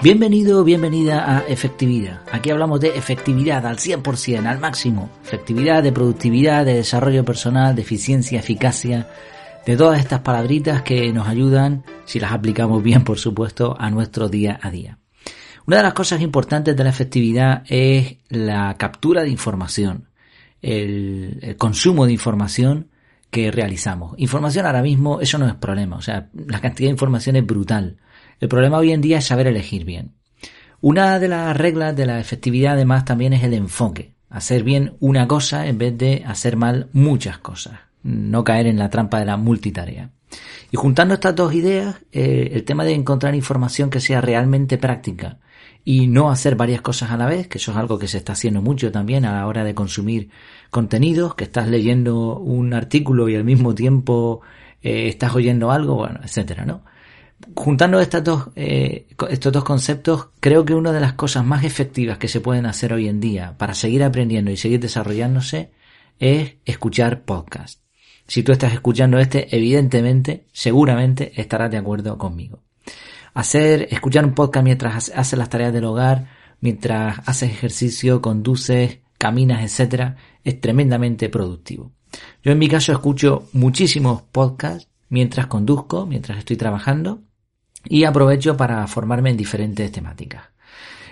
Bienvenido bienvenida a Efectividad. Aquí hablamos de efectividad al 100%, al máximo. Efectividad, de productividad, de desarrollo personal, de eficiencia, eficacia, de todas estas palabritas que nos ayudan, si las aplicamos bien, por supuesto, a nuestro día a día. Una de las cosas importantes de la efectividad es la captura de información, el, el consumo de información que realizamos. Información ahora mismo, eso no es problema, o sea, la cantidad de información es brutal el problema hoy en día es saber elegir bien. Una de las reglas de la efectividad además también es el enfoque. Hacer bien una cosa en vez de hacer mal muchas cosas. No caer en la trampa de la multitarea. Y juntando estas dos ideas, eh, el tema de encontrar información que sea realmente práctica y no hacer varias cosas a la vez, que eso es algo que se está haciendo mucho también a la hora de consumir contenidos, que estás leyendo un artículo y al mismo tiempo eh, estás oyendo algo, bueno, etcétera, ¿no? Juntando estas dos, eh, estos dos conceptos, creo que una de las cosas más efectivas que se pueden hacer hoy en día para seguir aprendiendo y seguir desarrollándose es escuchar podcast. Si tú estás escuchando este, evidentemente, seguramente estarás de acuerdo conmigo. Hacer, escuchar un podcast mientras haces las tareas del hogar, mientras haces ejercicio, conduces, caminas, etcétera, es tremendamente productivo. Yo en mi caso escucho muchísimos podcasts mientras conduzco, mientras estoy trabajando, y aprovecho para formarme en diferentes temáticas.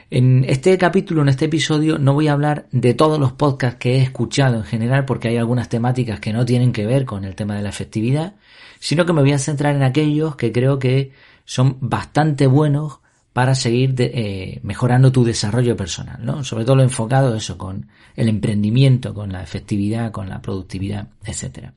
En este capítulo, en este episodio, no voy a hablar de todos los podcasts que he escuchado en general porque hay algunas temáticas que no tienen que ver con el tema de la efectividad, sino que me voy a centrar en aquellos que creo que son bastante buenos para seguir eh, mejorando tu desarrollo personal, ¿no? Sobre todo lo enfocado eso con el emprendimiento, con la efectividad, con la productividad, etcétera.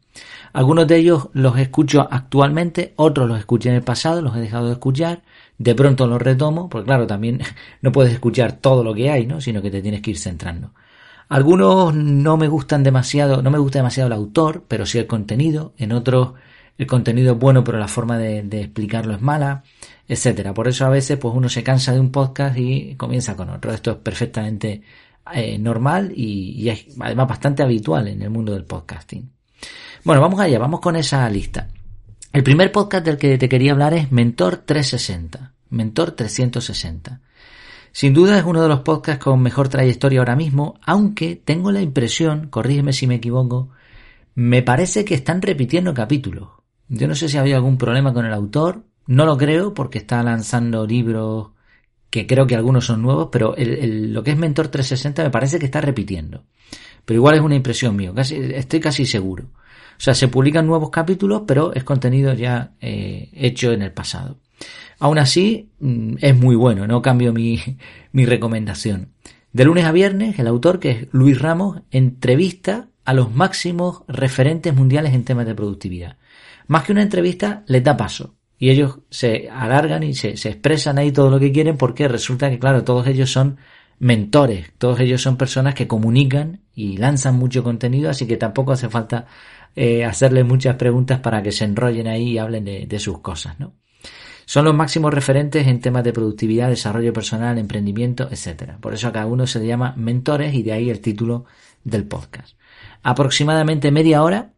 Algunos de ellos los escucho actualmente, otros los escuché en el pasado, los he dejado de escuchar, de pronto los retomo, porque claro, también no puedes escuchar todo lo que hay, ¿no? Sino que te tienes que ir centrando. Algunos no me gustan demasiado, no me gusta demasiado el autor, pero sí el contenido. En otros el contenido es bueno, pero la forma de, explicarlo es mala, etcétera. Por eso a veces pues uno se cansa de un podcast y comienza con otro. Esto es perfectamente eh, normal y, es además bastante habitual en el mundo del podcasting. Bueno, vamos allá, vamos con esa lista. El primer podcast del que te quería hablar es Mentor 360, Mentor 360. Sin duda es uno de los podcasts con mejor trayectoria ahora mismo, aunque tengo la impresión, corrígeme si me equivoco, me parece que están repitiendo capítulos. Yo no sé si había algún problema con el autor, no lo creo porque está lanzando libros que creo que algunos son nuevos, pero lo que es Mentor 360 me parece que está repitiendo. Pero igual es una impresión casi, estoy casi seguro. O sea, se publican nuevos capítulos, pero es contenido ya eh, hecho en el pasado. Aún así, mm, es muy bueno, no cambio mi, mi recomendación. De lunes a viernes, el autor, que es Luis Ramos, entrevista a los máximos referentes mundiales en temas de productividad más que una entrevista, les da paso. Y ellos se alargan y se, expresan ahí todo lo que quieren porque resulta que, claro, todos ellos son mentores, todos ellos son personas que comunican y lanzan mucho contenido, así que tampoco hace falta eh, hacerles muchas preguntas para que se enrollen ahí y hablen de, sus cosas, ¿no? Son los máximos referentes en temas de productividad, desarrollo personal, emprendimiento, etc. Por eso a cada uno se le llama mentores y de ahí el título del podcast. Aproximadamente media hora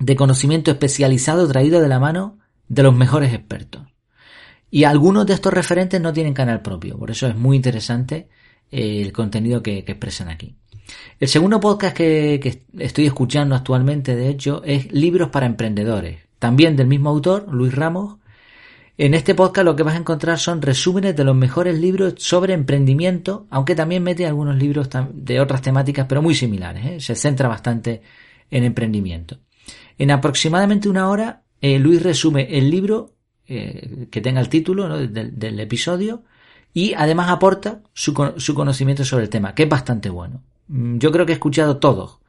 de conocimiento especializado traído de la mano de los mejores expertos. Y algunos de estos referentes no tienen canal propio, por eso es muy interesante eh, el contenido que, expresan aquí. El segundo podcast que, estoy escuchando actualmente, de hecho, es Libros para Emprendedores, también del mismo autor, Luis Ramos. En este podcast lo que vas a encontrar son resúmenes de los mejores libros sobre emprendimiento, aunque también mete algunos libros de otras temáticas, pero muy similares. ¿eh? Se centra bastante en emprendimiento. En aproximadamente una hora, eh, Luis resume el libro eh, que tenga el título del, episodio y además aporta su, conocimiento sobre el tema, que es bastante bueno. Mm, yo creo que he escuchado todo.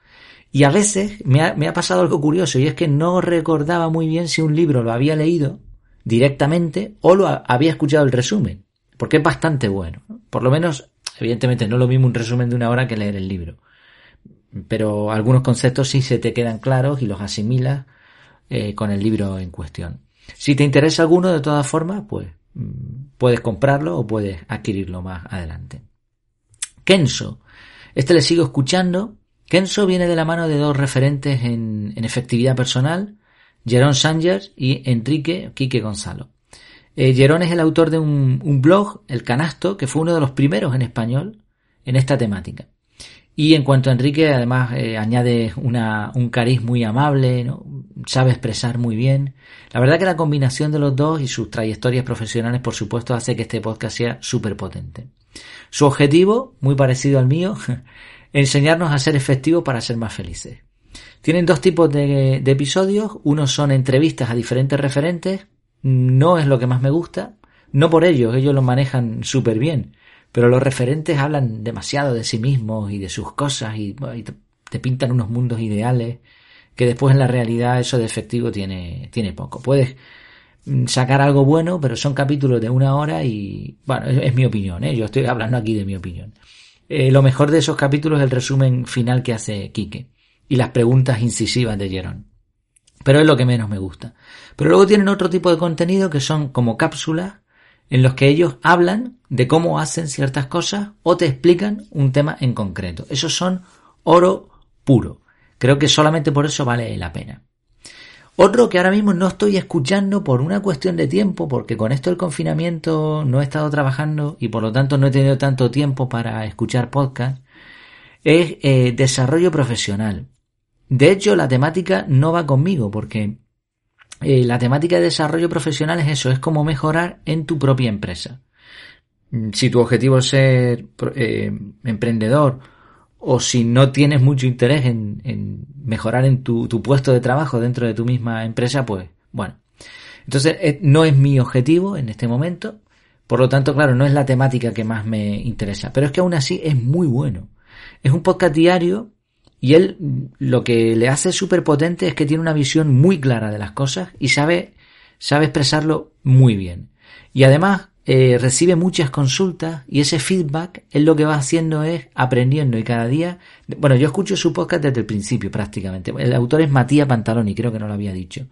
Y a veces me ha, pasado algo curioso y es que no recordaba muy bien si un libro lo había leído directamente o lo había escuchado el resumen, porque es bastante bueno. Por lo menos, evidentemente, no lo mismo un resumen de una hora que leer el libro pero algunos conceptos sí se te quedan claros y los asimilas eh, con el libro en cuestión. Si te interesa alguno, de todas formas, pues mm, puedes comprarlo o puedes adquirirlo más adelante. Kenso. Este le sigo escuchando. Kenso viene de la mano de dos referentes en, efectividad personal, Jerón Sánchez y Enrique Quique Gonzalo. Eh, Gerón es el autor de un blog, El Canasto, que fue uno de los primeros en español en esta temática. Y en cuanto a Enrique, además eh, añade una, un cariz muy amable, sabe expresar muy bien. La verdad que la combinación de los dos y sus trayectorias profesionales, por supuesto, hace que este podcast sea súper potente. Su objetivo, muy parecido al mío, enseñarnos a ser efectivos para ser más felices. Tienen dos tipos de, episodios. Uno son entrevistas a diferentes referentes. No es lo que más me gusta. No por ello, ellos lo manejan súper bien pero los referentes hablan demasiado de sí mismos y de sus cosas y, te pintan unos mundos ideales que después en la realidad eso de efectivo tiene, tiene poco. Puedes mm, sacar algo bueno, pero son capítulos de una hora y, bueno, es, mi opinión, ¿eh? yo estoy hablando aquí de mi opinión. Eh, lo mejor de esos capítulos es el resumen final que hace Quique y las preguntas incisivas de Jerón. Pero es lo que menos me gusta. Pero luego tienen otro tipo de contenido que son como cápsulas en los que ellos hablan de cómo hacen ciertas cosas o te explican un tema en concreto. Esos son oro puro. Creo que solamente por eso vale la pena. Otro que ahora mismo no estoy escuchando por una cuestión de tiempo, porque con esto del confinamiento no he estado trabajando y por lo tanto no he tenido tanto tiempo para escuchar podcast, es eh, desarrollo profesional. De hecho, la temática no va conmigo porque eh, la temática de desarrollo profesional es eso, es como mejorar en tu propia empresa. Mm, si tu objetivo es ser eh, emprendedor o si no tienes mucho interés en, mejorar en tu, puesto de trabajo dentro de tu misma empresa, pues bueno. Entonces eh, no es mi objetivo en este momento, por lo tanto, claro, no es la temática que más me interesa, pero es que aún así es muy bueno. Es un podcast diario y él lo que le hace súper potente es que tiene una visión muy clara de las cosas y sabe, sabe expresarlo muy bien. Y además eh, recibe muchas consultas y ese feedback él lo que va haciendo es aprendiendo y cada día, bueno, yo escucho su podcast desde el principio prácticamente. El autor es Matías Pantaloni, creo que no lo había dicho.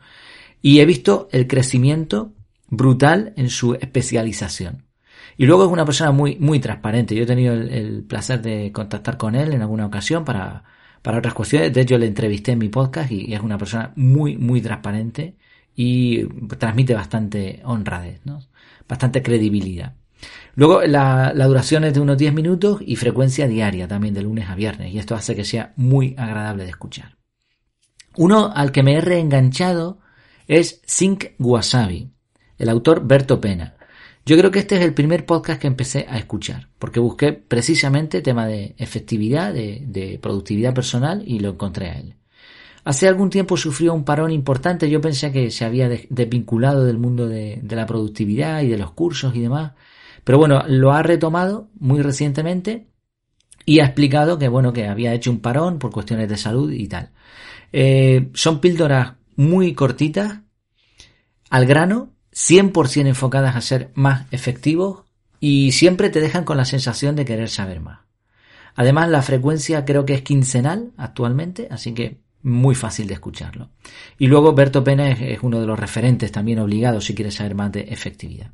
Y he visto el crecimiento brutal en su especialización. Y luego es una persona muy, muy transparente. Yo he tenido el placer de contactar con él en alguna ocasión para, para otras cuestiones. De hecho, le entrevisté en mi podcast y es una persona muy, muy transparente y transmite bastante honradez, ¿no? bastante credibilidad. Luego, la, la, duración es de unos 10 minutos y frecuencia diaria también de lunes a viernes, y esto hace que sea muy agradable de escuchar. Uno al que me he reenganchado es Think Wasabi, el autor Berto Pena. Yo creo que este es el primer podcast que empecé a escuchar, porque busqué precisamente tema de efectividad, de, productividad personal y lo encontré a él. Hace algún tiempo sufrió un parón importante, yo pensé que se había desvinculado del mundo de, la productividad y de los cursos y demás, pero bueno, lo ha retomado muy recientemente y ha explicado que bueno, que había hecho un parón por cuestiones de salud y tal. Eh, son píldoras muy cortitas, al grano, 100% enfocadas a ser más efectivos y siempre te dejan con la sensación de querer saber más. Además, la frecuencia creo que es quincenal actualmente, así que muy fácil de escucharlo. Y luego Berto Pena es, uno de los referentes también obligados si quieres saber más de efectividad.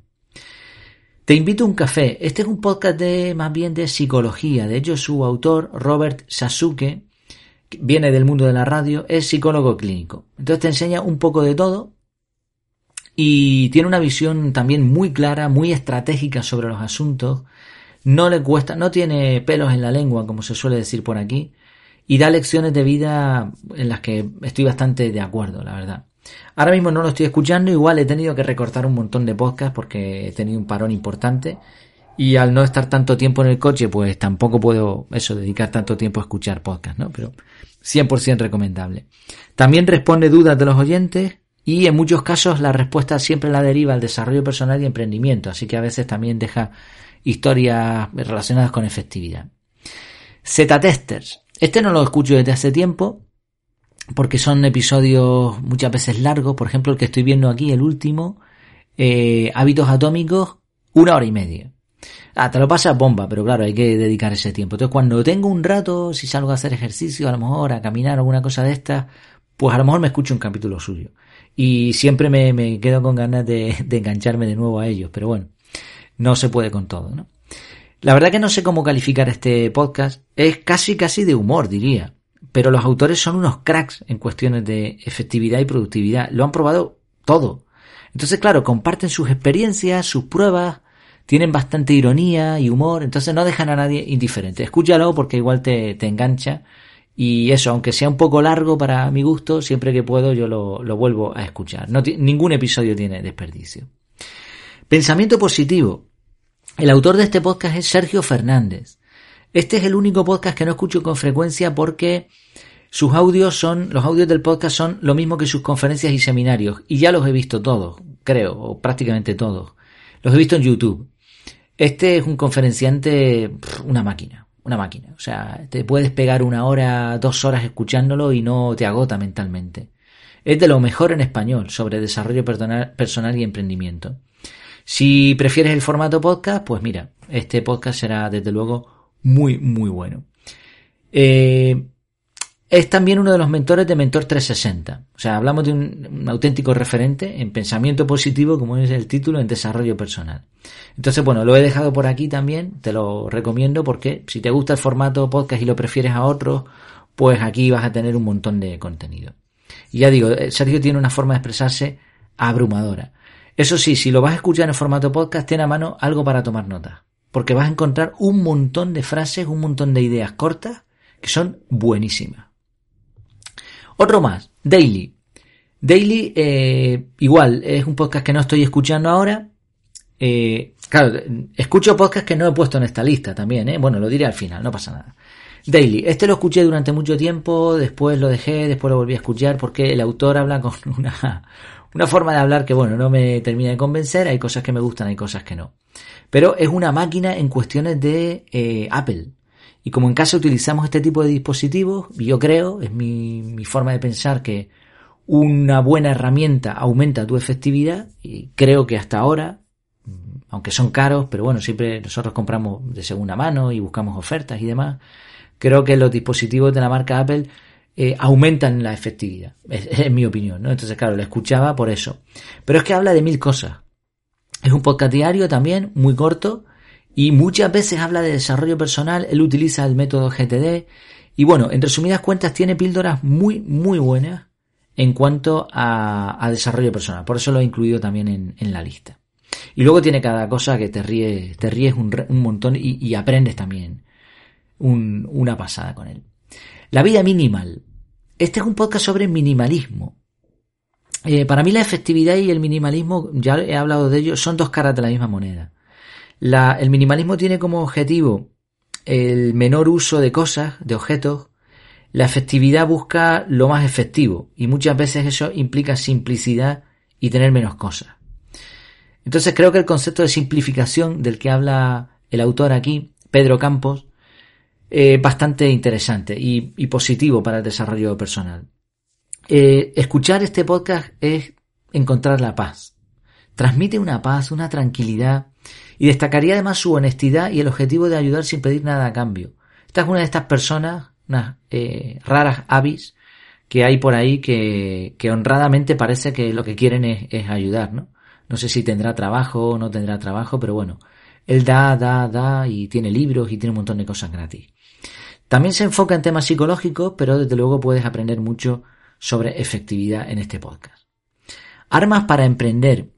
Te invito a un café. Este es un podcast de más bien de psicología. De hecho, su autor, Robert Sasuke, viene del mundo de la radio, es psicólogo clínico. Entonces te enseña un poco de todo y tiene una visión también muy clara, muy estratégica sobre los asuntos. No le cuesta, no tiene pelos en la lengua, como se suele decir por aquí, y da lecciones de vida en las que estoy bastante de acuerdo, la verdad. Ahora mismo no lo estoy escuchando, igual he tenido que recortar un montón de podcasts porque he tenido un parón importante y al no estar tanto tiempo en el coche, pues tampoco puedo eso, dedicar tanto tiempo a escuchar podcasts, ¿no? Pero 100% recomendable. También responde dudas de los oyentes, y en muchos casos la respuesta siempre la deriva al desarrollo personal y emprendimiento, así que a veces también deja historias relacionadas con efectividad. Z-Testers. Este no lo escucho desde hace tiempo, porque son episodios muchas veces largos, por ejemplo el que estoy viendo aquí, el último, eh, Hábitos Atómicos, una hora y media. Ah, te lo pasa bomba, pero claro, hay que dedicar ese tiempo. Entonces, cuando tengo un rato, si salgo a hacer ejercicio, a lo mejor a caminar, alguna cosa de estas, pues a lo mejor me escucho un capítulo suyo y siempre me, me quedo con ganas de, engancharme de nuevo a ellos, pero bueno, no se puede con todo, ¿no? La verdad que no sé cómo calificar este podcast, es casi casi de humor, diría, pero los autores son unos cracks en cuestiones de efectividad y productividad, lo han probado todo. Entonces, claro, comparten sus experiencias, sus pruebas, tienen bastante ironía y humor, entonces no dejan a nadie indiferente. Escúchalo porque igual te, te engancha. Y eso, aunque sea un poco largo para mi gusto, siempre que puedo yo lo, lo vuelvo a escuchar. No, ningún episodio tiene desperdicio. Pensamiento positivo. El autor de este podcast es Sergio Fernández. Este es el único podcast que no escucho con frecuencia porque sus audios son, los audios del podcast son lo mismo que sus conferencias y seminarios. Y ya los he visto todos, creo, o prácticamente todos. Los he visto en YouTube. Este es un conferenciante, una máquina, una máquina. O sea, te puedes pegar una hora, dos horas escuchándolo y no te agota mentalmente. Es de lo mejor en español sobre desarrollo personal y emprendimiento. Si prefieres el formato podcast, pues mira, este podcast será desde luego muy, muy bueno. Eh, es también uno de los mentores de Mentor 360. O sea, hablamos de un, auténtico referente en pensamiento positivo, como es el título, en desarrollo personal. Entonces, bueno, lo he dejado por aquí también, te lo recomiendo porque si te gusta el formato podcast y lo prefieres a otros, pues aquí vas a tener un montón de contenido. Y ya digo, eh, Sergio tiene una forma de expresarse abrumadora. Eso sí, si lo vas a escuchar en formato podcast, ten a mano algo para tomar nota. Porque vas a encontrar un montón de frases, un montón de ideas cortas que son buenísimas. Otro más, Daily. Daily, eh, igual, es un podcast que no estoy escuchando ahora. Eh, claro, escucho podcasts que no he puesto en esta lista también, ¿eh? Bueno, lo diré al final, no pasa nada. Daily, este lo escuché durante mucho tiempo, después lo dejé, después lo volví a escuchar porque el autor habla con una, una forma de hablar que, bueno, no me termina de convencer, hay cosas que me gustan, hay cosas que no. Pero es una máquina en cuestiones de eh, Apple. Y como en casa utilizamos este tipo de dispositivos, yo creo, es mi, forma de pensar que una buena herramienta aumenta tu efectividad y creo que hasta ahora, aunque son caros, pero bueno, siempre nosotros compramos de segunda mano y buscamos ofertas y demás, creo que los dispositivos de la marca Apple eh, aumentan la efectividad, es, es, mi opinión, ¿no? Entonces, claro, lo escuchaba por eso. Pero es que habla de mil cosas. Es un podcast diario también, muy corto, y muchas veces habla de desarrollo personal, él utiliza el método GTD y bueno, en resumidas cuentas tiene píldoras muy, muy buenas en cuanto a, desarrollo personal. Por eso lo he incluido también en, la lista. Y luego tiene cada cosa que te ríes, te ríes un, montón y, aprendes también una pasada con él. La vida minimal. Este es un podcast sobre minimalismo. Eh, para mí la efectividad y el minimalismo, ya he hablado de ello, son dos caras de la misma moneda el minimalismo tiene como objetivo el menor uso de cosas, de objetos. La efectividad busca lo más efectivo y muchas veces eso implica simplicidad y tener menos cosas. Entonces creo que el concepto de simplificación del que habla el autor aquí, Pedro Campos, es bastante interesante y, positivo para el desarrollo personal. Eh, escuchar este podcast es encontrar la paz. Transmite una paz, una tranquilidad y destacaría además su honestidad y el objetivo de ayudar sin pedir nada a cambio. Esta es una de estas personas, unas eh, raras avis que hay por ahí que, que, honradamente parece que lo que quieren es, es ayudar, ¿no? No sé si tendrá trabajo o no tendrá trabajo, pero bueno, él da, da, da y tiene libros y tiene un montón de cosas gratis. También se enfoca en temas psicológicos, pero desde luego puedes aprender mucho sobre efectividad en este podcast. Armas para emprender.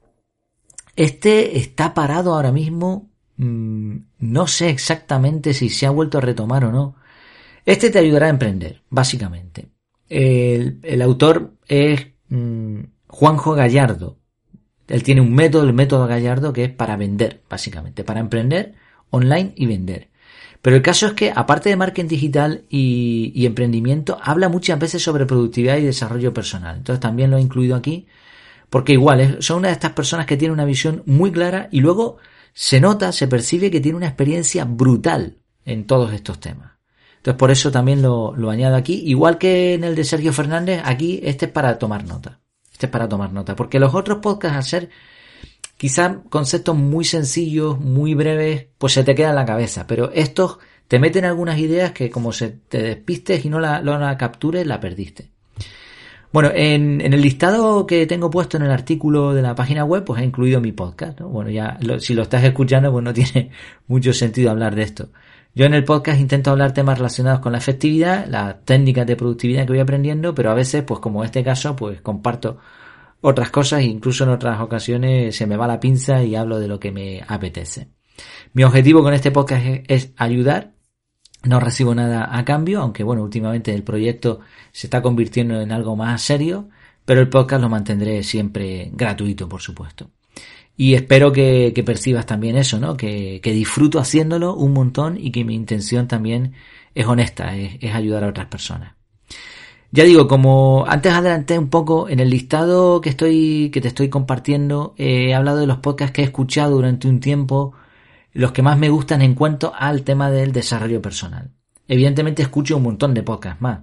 Este está parado ahora mismo. Mm, no sé exactamente si se ha vuelto a retomar o no. Este te ayudará a emprender, básicamente. El, autor es mm, Juanjo Gallardo. Él tiene un método, el método Gallardo, que es para vender, básicamente, para emprender online y vender. Pero el caso es que, aparte de marketing digital y, y, emprendimiento, habla muchas veces sobre productividad y desarrollo personal. Entonces también lo he incluido aquí porque igual, son una de estas personas que tiene una visión muy clara y luego se nota, se percibe que tiene una experiencia brutal en todos estos temas. Entonces por eso también lo, lo añado aquí. Igual que en el de Sergio Fernández, aquí este es para tomar nota. Este es para tomar nota. Porque los otros podcasts, al ser quizá conceptos muy sencillos, muy breves, pues se te queda en la cabeza. Pero estos te meten algunas ideas que como se te despistes y no la, no la captures, la perdiste. Bueno, en, el listado que tengo puesto en el artículo de la página web, pues he incluido mi podcast. Bueno, ya si lo estás escuchando, pues no tiene mucho sentido hablar de esto. Yo en el podcast intento hablar temas relacionados con la efectividad, las técnicas de productividad que voy aprendiendo, pero a veces, pues como en este caso, pues comparto otras cosas, incluso en otras ocasiones se me va la pinza y hablo de lo que me apetece. Mi objetivo con este podcast es, ayudar. No recibo nada a cambio, aunque bueno, últimamente el proyecto se está convirtiendo en algo más serio, pero el podcast lo mantendré siempre gratuito, por supuesto. Y espero que, percibas también eso, ¿no? Que, disfruto haciéndolo un montón y que mi intención también es honesta, es ayudar a otras personas. Ya digo, como antes adelanté un poco en el listado que estoy, que te estoy compartiendo, he hablado de los podcasts que he escuchado durante un tiempo, los que más me gustan en cuanto al tema del desarrollo personal. Evidentemente escucho un montón de podcasts más.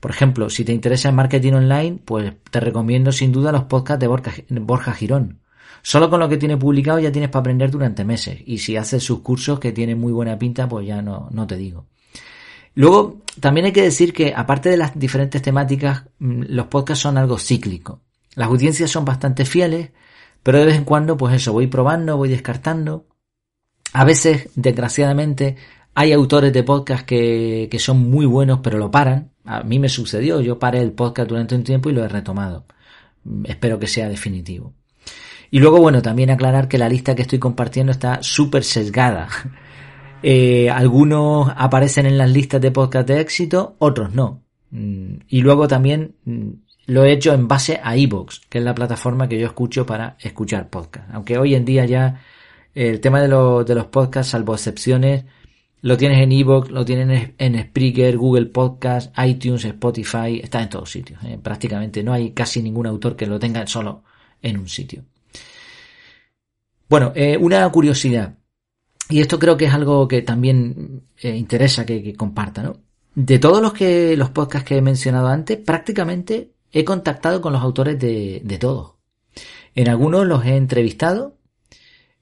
Por ejemplo, si te interesa el marketing online, pues te recomiendo sin duda los podcasts de Borja, Borja Girón. Solo con lo que tiene publicado ya tienes para aprender durante meses. Y si haces sus cursos que tienen muy buena pinta, pues ya no, no te digo. Luego, también hay que decir que, aparte de las diferentes temáticas, mm, los podcasts son algo cíclico. Las audiencias son bastante fieles, pero de vez en cuando, pues eso, voy probando, voy descartando. A veces, desgraciadamente, hay autores de podcast que, que son muy buenos, pero lo paran. A mí me sucedió, yo paré el podcast durante un tiempo y lo he retomado. Espero que sea definitivo. Y luego, bueno, también aclarar que la lista que estoy compartiendo está súper sesgada. Eh, algunos aparecen en las listas de podcast de éxito, otros no. Mm, y luego también mm, lo he hecho en base a Evox, que es la plataforma que yo escucho para escuchar podcast. Aunque hoy en día ya el tema de, de los podcasts, salvo excepciones, lo tienes en Evox, lo tienes en Spreaker, Google Podcast, iTunes, Spotify, está en todos sitios. Eh, prácticamente no hay casi ningún autor que lo tenga solo en un sitio. Bueno, eh, una curiosidad. Y esto creo que es algo que también eh, interesa que, comparta, ¿no? De todos los que los podcasts que he mencionado antes, prácticamente he contactado con los autores de, de todos. En algunos los he entrevistado,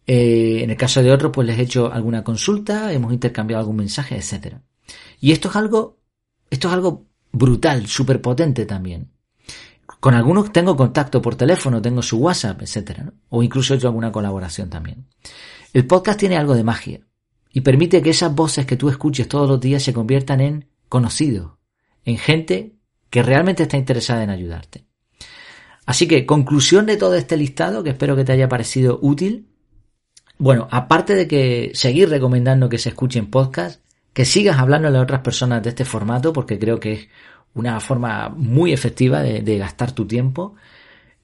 eh, en el caso de otros, pues les he hecho alguna consulta, hemos intercambiado algún mensaje, etcétera. Y esto es algo, esto es algo brutal, súper potente también. Con algunos tengo contacto por teléfono, tengo su WhatsApp, etcétera, ¿no? O incluso he hecho alguna colaboración también. El podcast tiene algo de magia y permite que esas voces que tú escuches todos los días se conviertan en conocidos, en gente que realmente está interesada en ayudarte. Así que, conclusión de todo este listado, que espero que te haya parecido útil. Bueno, aparte de que seguir recomendando que se escuchen podcasts, que sigas hablando a otras personas de este formato, porque creo que es una forma muy efectiva de, gastar tu tiempo,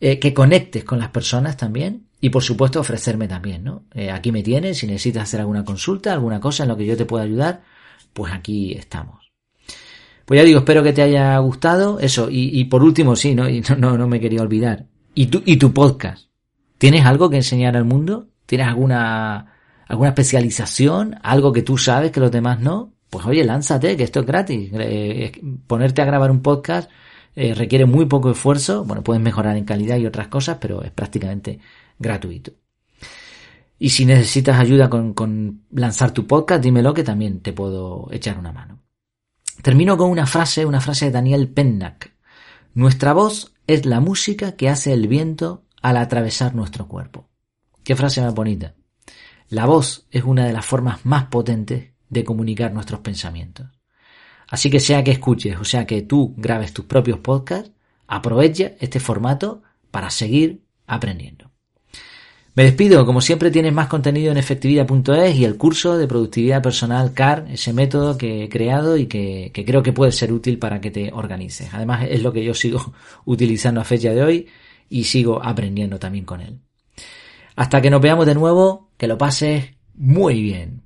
eh, que conectes con las personas también y por supuesto ofrecerme también, ¿no? Eh, aquí me tienes, si necesitas hacer alguna consulta, alguna cosa en lo que yo te pueda ayudar, pues aquí estamos. Pues ya digo, espero que te haya gustado. Eso, y, por último, sí, ¿no? Y no, no, me quería olvidar. ¿Y tu, y tu podcast? ¿Tienes algo que enseñar al mundo? ¿Tienes alguna, alguna especialización? ¿Algo que tú sabes que los demás no? Pues oye, lánzate, que esto es gratis. Eh, ponerte a grabar un podcast eh, requiere muy poco esfuerzo. Bueno, puedes mejorar en calidad y otras cosas, pero es prácticamente gratuito. Y si necesitas ayuda con, lanzar tu podcast, dímelo que también te puedo echar una mano. Termino con una frase, una frase de Daniel Pennack. Nuestra voz es la música que hace el viento al atravesar nuestro cuerpo. Qué frase más bonita. La voz es una de las formas más potentes de comunicar nuestros pensamientos. Así que sea que escuches o sea que tú grabes tus propios podcasts, aprovecha este formato para seguir aprendiendo. Me despido, como siempre tienes más contenido en efectividad.es y el curso de productividad personal CAR, ese método que he creado y que, creo que puede ser útil para que te organices. Además es lo que yo sigo utilizando a fecha de hoy y sigo aprendiendo también con él. Hasta que nos veamos de nuevo, que lo pases muy bien.